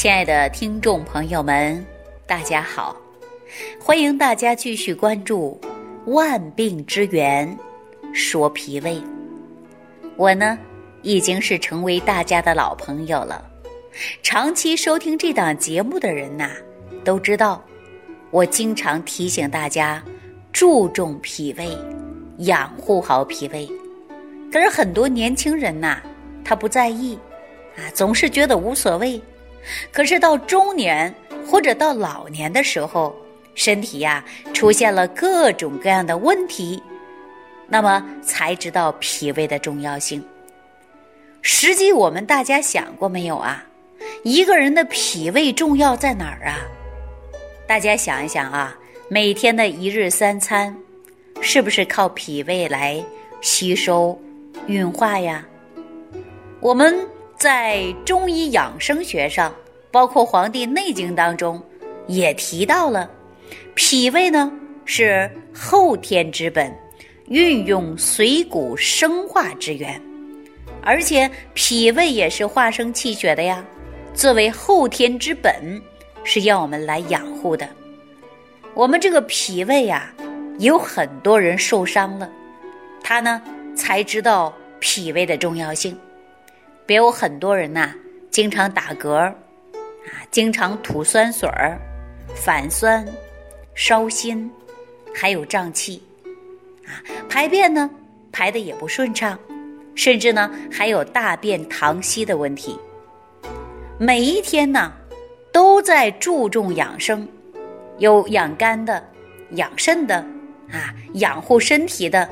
亲爱的听众朋友们，大家好！欢迎大家继续关注《万病之源说脾胃》。我呢，已经是成为大家的老朋友了。长期收听这档节目的人呐，都知道我经常提醒大家注重脾胃，养护好脾胃。可是很多年轻人呐，他不在意啊，总是觉得无所谓。可是到中年或者到老年的时候，身体呀出现了各种各样的问题，那么才知道脾胃的重要性。实际我们大家想过没有啊？一个人的脾胃重要在哪儿啊？大家想一想啊，每天的一日三餐，是不是靠脾胃来吸收、运化呀？我们。在中医养生学上，包括《黄帝内经》当中，也提到了脾胃呢是后天之本，运用水谷生化之源，而且脾胃也是化生气血的呀。作为后天之本，是要我们来养护的。我们这个脾胃呀，有很多人受伤了，他呢才知道脾胃的重要性。别有很多人呐，经常打嗝啊，经常吐酸水儿，反酸、烧心，还有胀气，啊，排便呢排的也不顺畅，甚至呢还有大便溏稀的问题。每一天呢，都在注重养生，有养肝的、养肾的啊，养护身体的，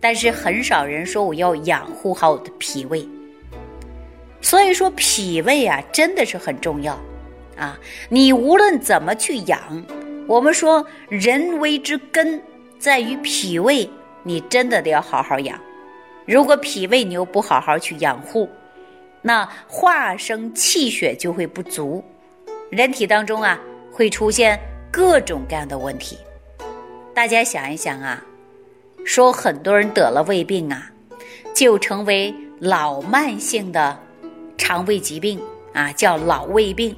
但是很少人说我要养护好我的脾胃。所以说脾胃啊，真的是很重要，啊，你无论怎么去养，我们说人为之根在于脾胃，你真的得要好好养。如果脾胃你又不好好去养护，那化生气血就会不足，人体当中啊会出现各种各样的问题。大家想一想啊，说很多人得了胃病啊，就成为老慢性的。肠胃疾病啊，叫老胃病。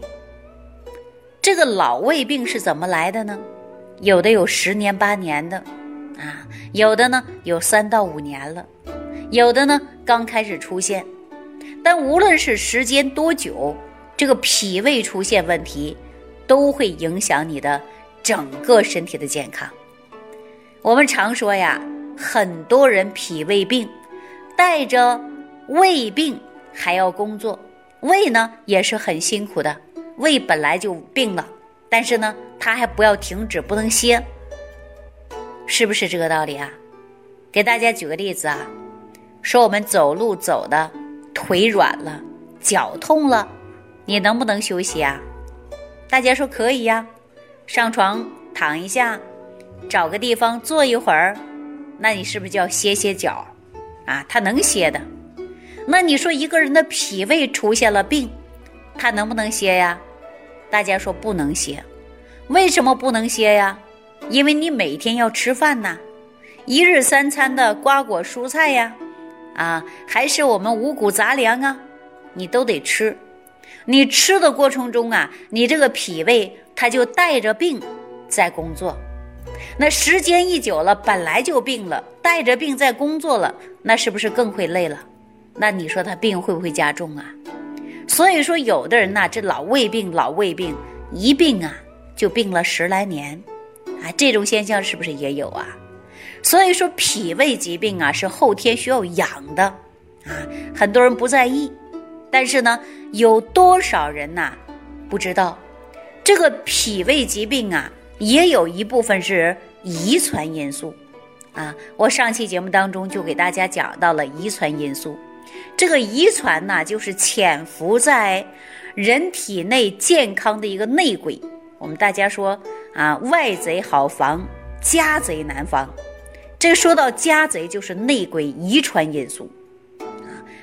这个老胃病是怎么来的呢？有的有十年八年的，啊，有的呢有三到五年了，有的呢刚开始出现。但无论是时间多久，这个脾胃出现问题，都会影响你的整个身体的健康。我们常说呀，很多人脾胃病，带着胃病。还要工作，胃呢也是很辛苦的。胃本来就病了，但是呢，它还不要停止，不能歇，是不是这个道理啊？给大家举个例子啊，说我们走路走的腿软了，脚痛了，你能不能休息啊？大家说可以呀，上床躺一下，找个地方坐一会儿，那你是不是就要歇歇脚？啊，他能歇的。那你说一个人的脾胃出现了病，他能不能歇呀？大家说不能歇，为什么不能歇呀？因为你每天要吃饭呐，一日三餐的瓜果蔬菜呀，啊，还是我们五谷杂粮啊，你都得吃。你吃的过程中啊，你这个脾胃它就带着病在工作，那时间一久了，本来就病了，带着病在工作了，那是不是更会累了？那你说他病会不会加重啊？所以说，有的人呐，这老胃病，老胃病一病啊，就病了十来年，啊，这种现象是不是也有啊？所以说，脾胃疾病啊，是后天需要养的，啊，很多人不在意，但是呢，有多少人呐不知道，这个脾胃疾病啊，也有一部分是遗传因素，啊，我上期节目当中就给大家讲到了遗传因素。这个遗传呢，就是潜伏在人体内健康的一个内鬼。我们大家说啊，外贼好防，家贼难防。这说到家贼，就是内鬼遗传因素啊。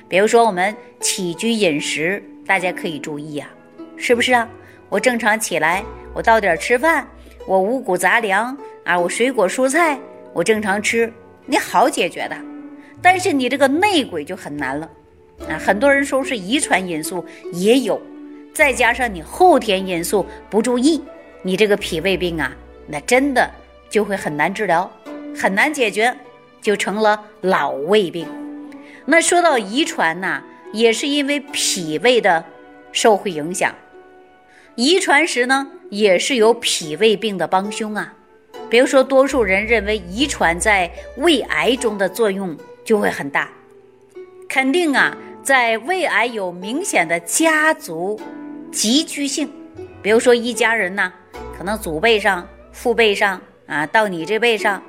比如说我们起居饮食，大家可以注意啊，是不是啊？我正常起来，我到点吃饭，我五谷杂粮啊，我水果蔬菜，我正常吃，你好解决的。但是你这个内鬼就很难了。啊，很多人说是遗传因素也有，再加上你后天因素不注意，你这个脾胃病啊，那真的就会很难治疗，很难解决，就成了老胃病。那说到遗传呐，也是因为脾胃的受会影响，遗传时呢，也是有脾胃病的帮凶啊。比如说，多数人认为遗传在胃癌中的作用就会很大，肯定啊，在胃癌有明显的家族集聚性。比如说，一家人呢，可能祖辈上、父辈上啊，到你这辈上，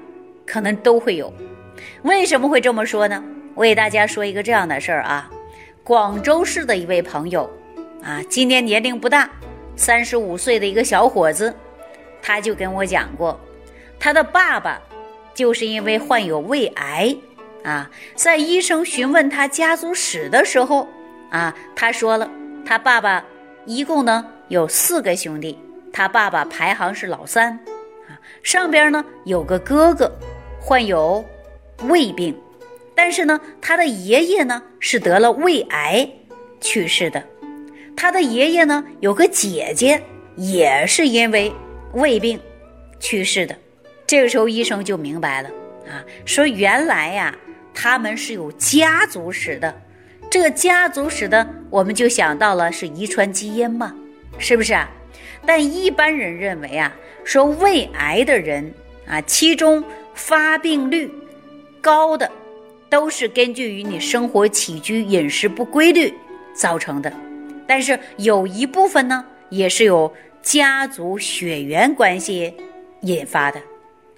可能都会有。为什么会这么说呢？我给大家说一个这样的事儿啊，广州市的一位朋友啊，今年年龄不大，三十五岁的一个小伙子，他就跟我讲过。他的爸爸就是因为患有胃癌啊，在医生询问他家族史的时候啊，他说了，他爸爸一共呢有四个兄弟，他爸爸排行是老三啊，上边呢有个哥哥患有胃病，但是呢他的爷爷呢是得了胃癌去世的，他的爷爷呢有个姐姐也是因为胃病去世的。这个时候，医生就明白了啊，说原来呀，他们是有家族史的。这个家族史的，我们就想到了是遗传基因嘛，是不是啊？但一般人认为啊，说胃癌的人啊，其中发病率高的，都是根据于你生活起居、饮食不规律造成的。但是有一部分呢，也是有家族血缘关系引发的。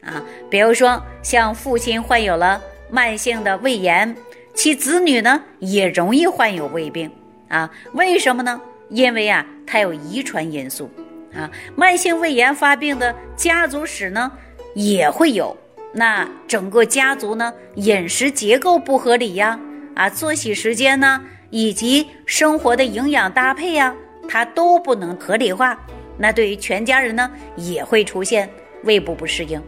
啊，比如说像父亲患有了慢性的胃炎，其子女呢也容易患有胃病啊？为什么呢？因为啊，它有遗传因素啊。慢性胃炎发病的家族史呢也会有。那整个家族呢饮食结构不合理呀，啊，作息时间呢以及生活的营养搭配呀，它都不能合理化。那对于全家人呢也会出现胃部不适应。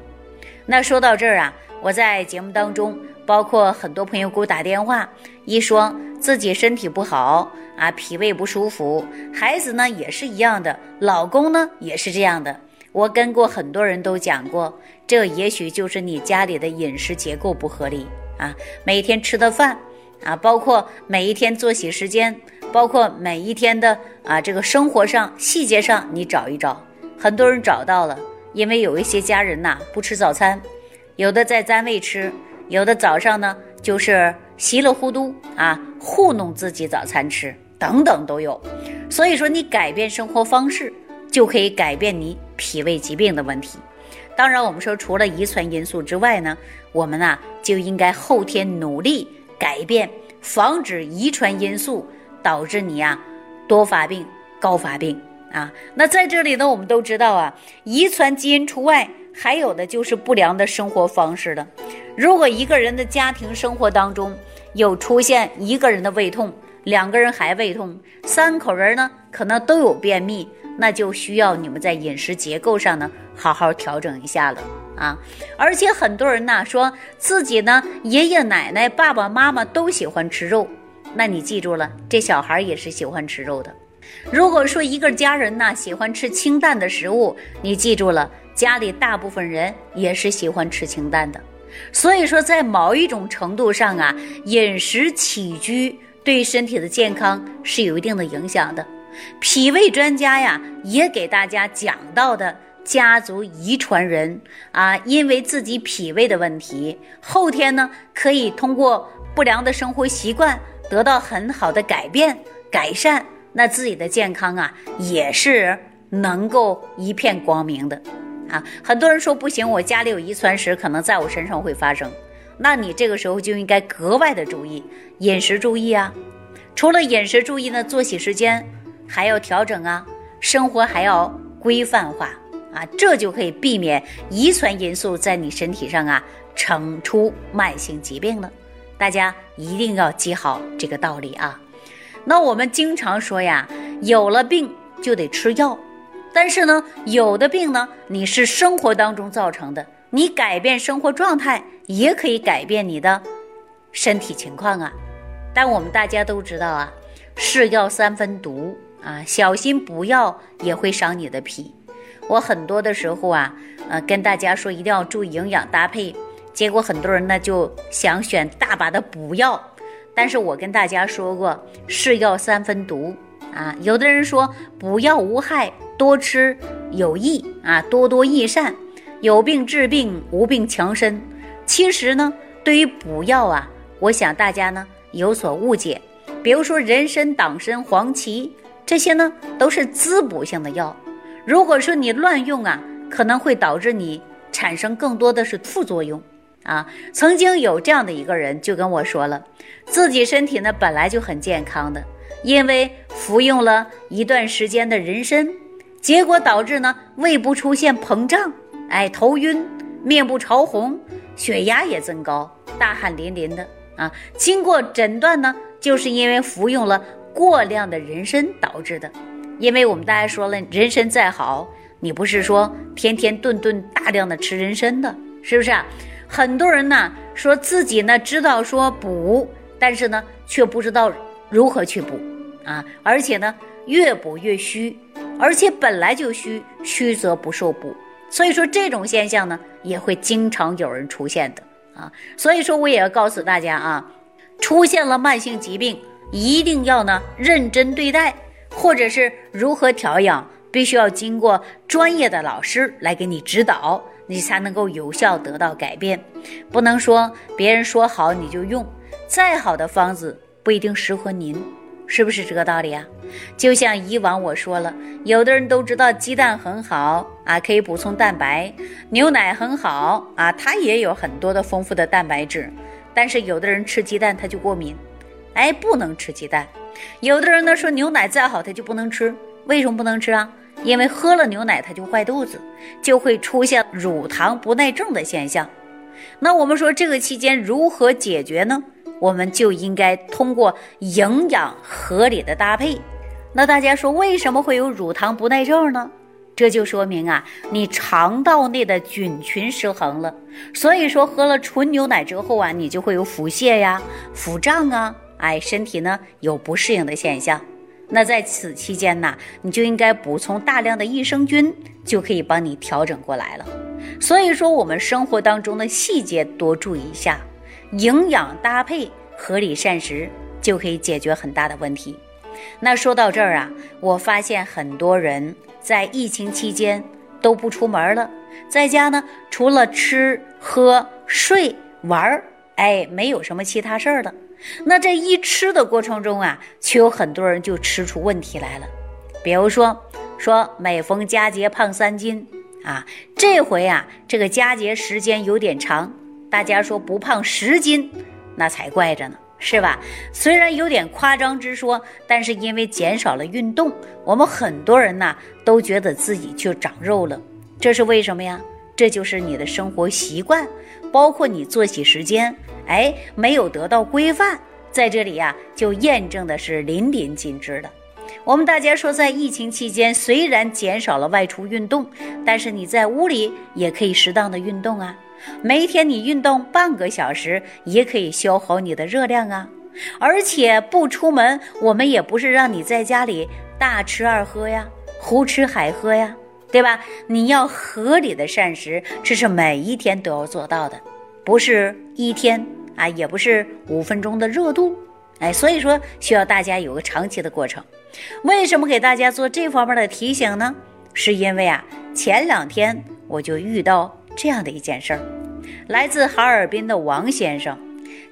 那说到这儿啊，我在节目当中，包括很多朋友给我打电话，一说自己身体不好啊，脾胃不舒服，孩子呢也是一样的，老公呢也是这样的。我跟过很多人都讲过，这也许就是你家里的饮食结构不合理啊，每天吃的饭啊，包括每一天作息时间，包括每一天的啊这个生活上细节上，你找一找，很多人找到了。因为有一些家人呐不吃早餐，有的在单位吃，有的早上呢就是稀里糊涂啊糊弄自己早餐吃，等等都有。所以说你改变生活方式，就可以改变你脾胃疾病的问题。当然，我们说除了遗传因素之外呢，我们呢就应该后天努力改变，防止遗传因素导致你呀多发病、高发病。啊，那在这里呢，我们都知道啊，遗传基因除外，还有的就是不良的生活方式了。如果一个人的家庭生活当中有出现一个人的胃痛，两个人还胃痛，三口人呢可能都有便秘，那就需要你们在饮食结构上呢好好调整一下了啊。而且很多人呢说自己呢爷爷奶奶、爸爸妈妈都喜欢吃肉，那你记住了，这小孩也是喜欢吃肉的。如果说一个家人呢喜欢吃清淡的食物，你记住了，家里大部分人也是喜欢吃清淡的。所以说，在某一种程度上啊，饮食起居对身体的健康是有一定的影响的。脾胃专家呀也给大家讲到的家族遗传人啊，因为自己脾胃的问题，后天呢可以通过不良的生活习惯得到很好的改变改善。那自己的健康啊，也是能够一片光明的，啊，很多人说不行，我家里有遗传史，可能在我身上会发生，那你这个时候就应该格外的注意饮食，注意啊，除了饮食注意呢，作息时间还要调整啊，生活还要规范化啊，这就可以避免遗传因素在你身体上啊，成出慢性疾病了。大家一定要记好这个道理啊。那我们经常说呀，有了病就得吃药，但是呢，有的病呢，你是生活当中造成的，你改变生活状态也可以改变你的身体情况啊。但我们大家都知道啊，是药三分毒啊，小心补药也会伤你的脾。我很多的时候啊，呃，跟大家说一定要注意营养搭配，结果很多人呢就想选大把的补药，但是我跟大家说过，是药三分毒啊。有的人说补药无害，多吃有益啊，多多益善，有病治病，无病强身。其实呢，对于补药啊，我想大家呢有所误解，比如说人参、党参、黄芪这些呢，都是滋补性的药。如果说你乱用啊，可能会导致你产生更多的是副作用啊。曾经有这样的一个人就跟我说了，自己身体呢本来就很健康的，因为服用了一段时间的人参，结果导致呢胃部出现膨胀，哎，头晕，面部潮红，血压也增高，大汗淋淋的啊。经过诊断呢，就是因为服用了过量的人参导致的。因为我们大家说了，人参再好，你不是说天天顿顿大量的吃人参的，是不是啊？很多人呢说自己呢知道说补，但是呢却不知道如何去补啊，而且呢越补越虚，而且本来就虚，虚则不受补，所以说这种现象呢也会经常有人出现的啊。所以说我也要告诉大家啊，出现了慢性疾病，一定要呢认真对待。或者是如何调养，必须要经过专业的老师来给你指导，你才能够有效得到改变。不能说别人说好你就用，再好的方子不一定适合您，是不是这个道理啊？就像以往我说了，有的人都知道鸡蛋很好啊，可以补充蛋白；牛奶很好啊，它也有很多的丰富的蛋白质。但是有的人吃鸡蛋他就过敏，哎，不能吃鸡蛋。有的人呢说牛奶再好他就不能吃，为什么不能吃啊？因为喝了牛奶他就坏肚子，就会出现乳糖不耐症的现象。那我们说这个期间如何解决呢？我们就应该通过营养合理的搭配。那大家说为什么会有乳糖不耐症呢？这就说明啊，你肠道内的菌群失衡了。所以说喝了纯牛奶之后啊，你就会有腹泻呀、腹胀啊。哎，身体呢有不适应的现象，那在此期间呢，你就应该补充大量的益生菌，就可以帮你调整过来了。所以说，我们生活当中的细节多注意一下，营养搭配、合理膳食，就可以解决很大的问题。那说到这儿啊，我发现很多人在疫情期间都不出门了，在家呢，除了吃喝睡玩儿，哎，没有什么其他事儿了。那这一吃的过程中啊，却有很多人就吃出问题来了。比如说，说每逢佳节胖三斤啊，这回啊，这个佳节时间有点长，大家说不胖十斤，那才怪着呢，是吧？虽然有点夸张之说，但是因为减少了运动，我们很多人呢都觉得自己就长肉了，这是为什么呀？这就是你的生活习惯，包括你作息时间。哎，没有得到规范，在这里呀，就验证的是淋漓尽致的。我们大家说，在疫情期间，虽然减少了外出运动，但是你在屋里也可以适当的运动啊。每天你运动半个小时，也可以消耗你的热量啊。而且不出门，我们也不是让你在家里大吃二喝呀，胡吃海喝呀，对吧？你要合理的膳食，这是每一天都要做到的，不是一天。啊，也不是五分钟的热度，哎，所以说需要大家有个长期的过程。为什么给大家做这方面的提醒呢？是因为啊，前两天我就遇到这样的一件事儿，来自哈尔滨的王先生，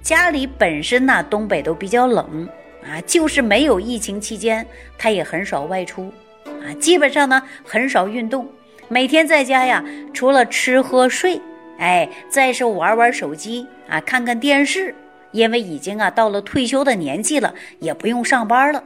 家里本身呢东北都比较冷啊，就是没有疫情期间，他也很少外出啊，基本上呢很少运动，每天在家呀，除了吃喝睡。哎，再是玩玩手机啊，看看电视，因为已经啊到了退休的年纪了，也不用上班了，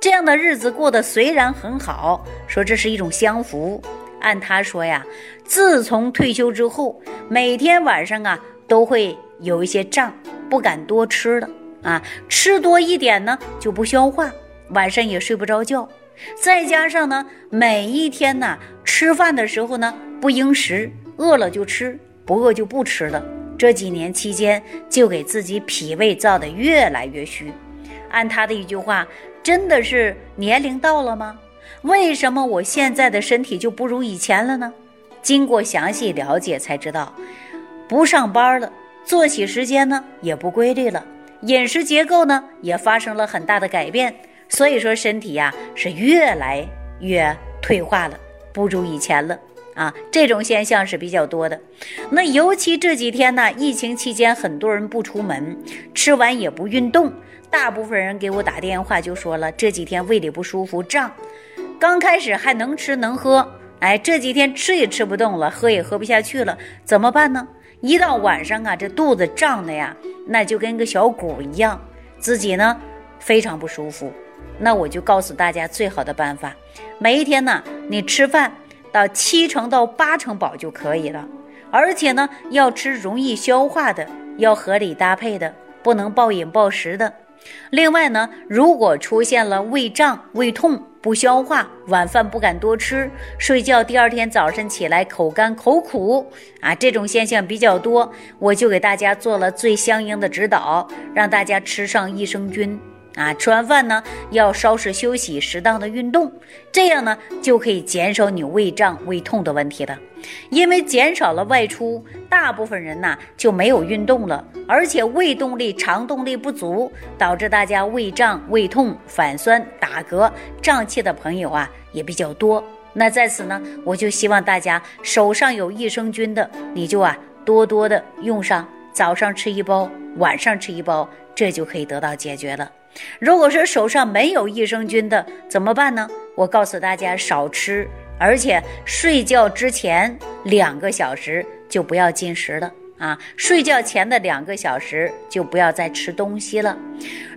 这样的日子过得虽然很好，说这是一种享福。按他说呀，自从退休之后，每天晚上啊都会有一些胀，不敢多吃了啊，吃多一点呢就不消化，晚上也睡不着觉。再加上呢，每一天呢吃饭的时候呢不应食，饿了就吃。不饿就不吃了。这几年期间，就给自己脾胃造得越来越虚。按他的一句话，真的是年龄到了吗？为什么我现在的身体就不如以前了呢？经过详细了解才知道，不上班了，作息时间呢也不规律了，饮食结构呢也发生了很大的改变，所以说身体呀是越来越退化了，不如以前了。啊，这种现象是比较多的。那尤其这几天呢，疫情期间，很多人不出门，吃完也不运动。大部分人给我打电话就说了，这几天胃里不舒服，胀。刚开始还能吃能喝，哎，这几天吃也吃不动了，喝也喝不下去了，怎么办呢？一到晚上啊，这肚子胀的呀，那就跟个小鼓一样，自己呢非常不舒服。那我就告诉大家最好的办法，每一天呢，你吃饭。到七成到八成饱就可以了，而且呢，要吃容易消化的，要合理搭配的，不能暴饮暴食的。另外呢，如果出现了胃胀、胃痛、不消化，晚饭不敢多吃，睡觉第二天早晨起来口干口苦啊，这种现象比较多，我就给大家做了最相应的指导，让大家吃上益生菌。啊，吃完饭呢要稍事休息，适当的运动，这样呢就可以减少你胃胀、胃痛的问题了。因为减少了外出，大部分人呐就没有运动了，而且胃动力、肠动力不足，导致大家胃胀、胃痛、反酸、打嗝、胀气的朋友啊也比较多。那在此呢，我就希望大家手上有益生菌的，你就啊多多的用上，早上吃一包，晚上吃一包，这就可以得到解决了。如果说手上没有益生菌的怎么办呢？我告诉大家少吃，而且睡觉之前两个小时就不要进食了啊！睡觉前的两个小时就不要再吃东西了。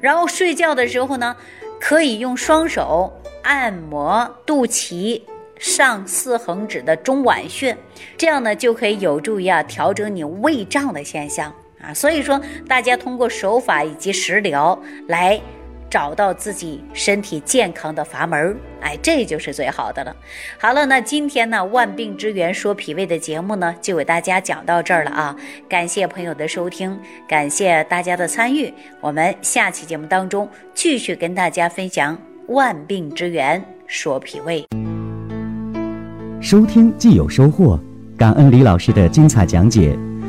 然后睡觉的时候呢，可以用双手按摩肚脐上四横指的中脘穴，这样呢就可以有助于啊调整你胃胀的现象。啊，所以说大家通过手法以及食疗来找到自己身体健康的阀门，哎，这就是最好的了。好了，那今天呢，万病之源说脾胃的节目呢，就给大家讲到这儿了啊。感谢朋友的收听，感谢大家的参与。我们下期节目当中继续跟大家分享万病之源说脾胃。收听既有收获，感恩李老师的精彩讲解。